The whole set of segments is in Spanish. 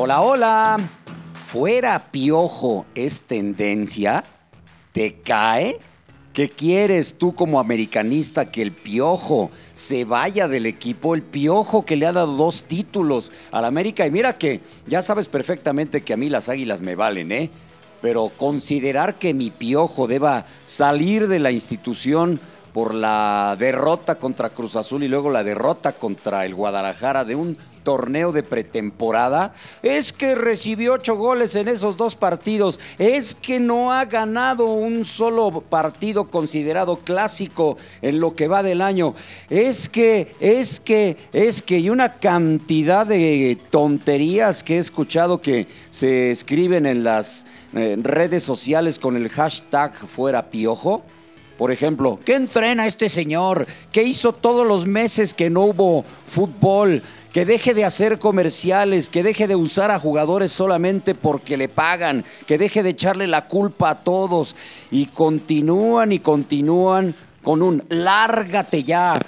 Hola, hola. ¿Fuera piojo es tendencia? ¿Te cae? ¿Qué quieres tú como americanista que el piojo se vaya del equipo? El piojo que le ha dado dos títulos al América. Y mira que ya sabes perfectamente que a mí las águilas me valen, ¿eh? Pero considerar que mi piojo deba salir de la institución por la derrota contra Cruz Azul y luego la derrota contra el Guadalajara de un torneo de pretemporada, es que recibió ocho goles en esos dos partidos, es que no ha ganado un solo partido considerado clásico en lo que va del año, es que, es que, es que, y una cantidad de tonterías que he escuchado que se escriben en las eh, redes sociales con el hashtag fuera piojo. Por ejemplo, ¿qué entrena este señor? ¿Qué hizo todos los meses que no hubo fútbol? Que deje de hacer comerciales, que deje de usar a jugadores solamente porque le pagan, que deje de echarle la culpa a todos. Y continúan y continúan con un lárgate ya,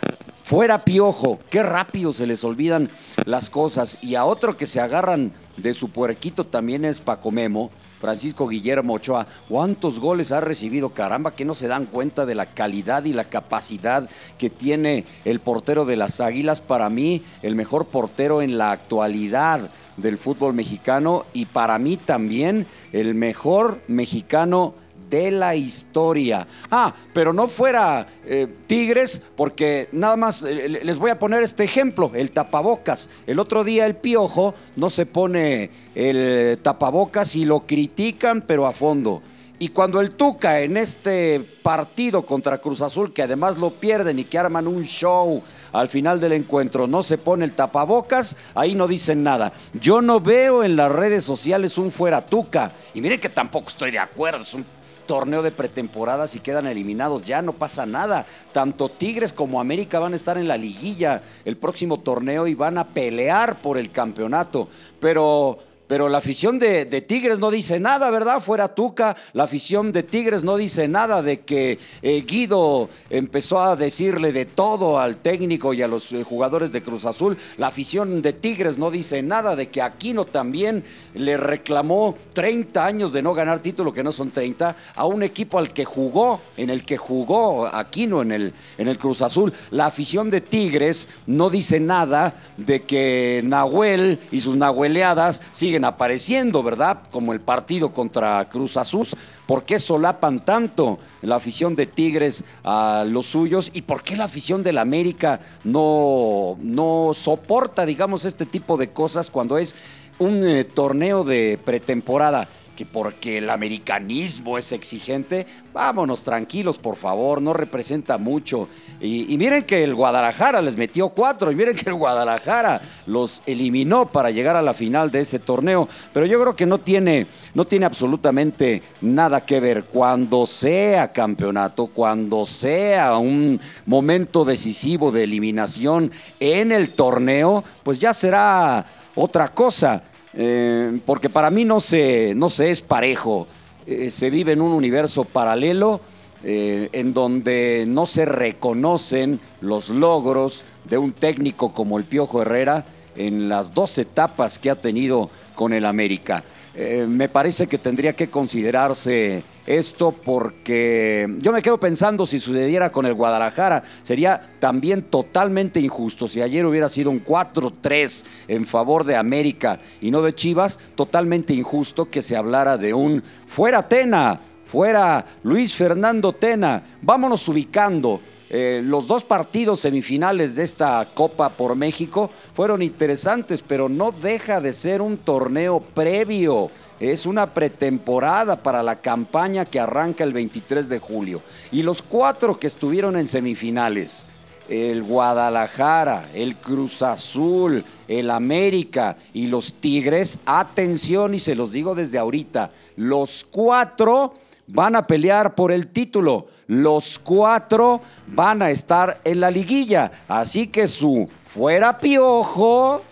fuera piojo. Qué rápido se les olvidan las cosas. Y a otro que se agarran de su puerquito también es Paco Memo Francisco Guillermo Ochoa. ¿Cuántos goles ha recibido? Caramba, que no se dan cuenta de la calidad y la capacidad que tiene el portero de las Águilas. Para mí, el mejor portero en la actualidad del fútbol mexicano y para mí también el mejor mexicano de la historia. Ah, pero no fuera eh, Tigres, porque nada más eh, les voy a poner este ejemplo, el tapabocas. El otro día el Piojo no se pone el tapabocas y lo critican, pero a fondo. Y cuando el Tuca en este partido contra Cruz Azul, que además lo pierden y que arman un show al final del encuentro, no se pone el tapabocas, ahí no dicen nada. Yo no veo en las redes sociales un fuera Tuca. Y miren que tampoco estoy de acuerdo, es un torneo de pretemporada si quedan eliminados. Ya no pasa nada. Tanto Tigres como América van a estar en la liguilla el próximo torneo y van a pelear por el campeonato. Pero pero la afición de, Tigres no dice nada, ¿verdad? Fuera Tuca, la afición de Tigres no dice nada de que eh, Guido empezó a decirle de todo al técnico y a los eh, jugadores de Cruz Azul. La afición de Tigres no dice nada de que Aquino también le reclamó 30 años de no ganar título, que no son 30, a un equipo al que jugó, en el que jugó Aquino en el, en el Cruz Azul. La afición de Tigres no dice nada de que Nahuel y sus nahueleadas siguen apareciendo, ¿verdad? Como el partido contra Cruz Azul. ¿Por qué solapan tanto la afición de Tigres a los suyos? ¿Y por qué la afición del América no, no soporta, digamos, este tipo de cosas cuando es un eh, torneo de pretemporada? Porque el americanismo es exigente, vámonos tranquilos, por favor, no representa mucho. Y, miren que el Guadalajara les metió cuatro, y miren que el Guadalajara los eliminó para llegar a la final de ese torneo. Pero yo creo que no tiene, no tiene absolutamente nada que ver. Cuando sea campeonato, cuando sea un momento decisivo de eliminación en el torneo, pues ya será otra cosa. Eh, porque para mí no se, no se es parejo. Eh, se vive en un universo paralelo eh, en donde no se reconocen los logros de un técnico como el Piojo Herrera en las dos etapas que ha tenido con el América. Eh, me parece que tendría que considerarse esto porque yo me quedo pensando si sucediera con el Guadalajara, sería también totalmente injusto. Si ayer hubiera sido un 4-3 en favor de América y no de Chivas, totalmente injusto que se hablara de un fuera Tena, fuera Luis Fernando Tena. Vámonos ubicando. Eh, los dos partidos semifinales de esta Copa por México fueron interesantes, pero no deja de ser un torneo previo. Es una pretemporada para la campaña que arranca el 23 de julio. Y los cuatro que estuvieron en semifinales, el Guadalajara, el Cruz Azul, el América y los Tigres, atención y se los digo desde ahorita, los cuatro van a pelear por el título. Los cuatro van a estar en la liguilla. Así que su fuera piojo,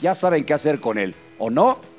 ya saben qué hacer con él, ¿o no?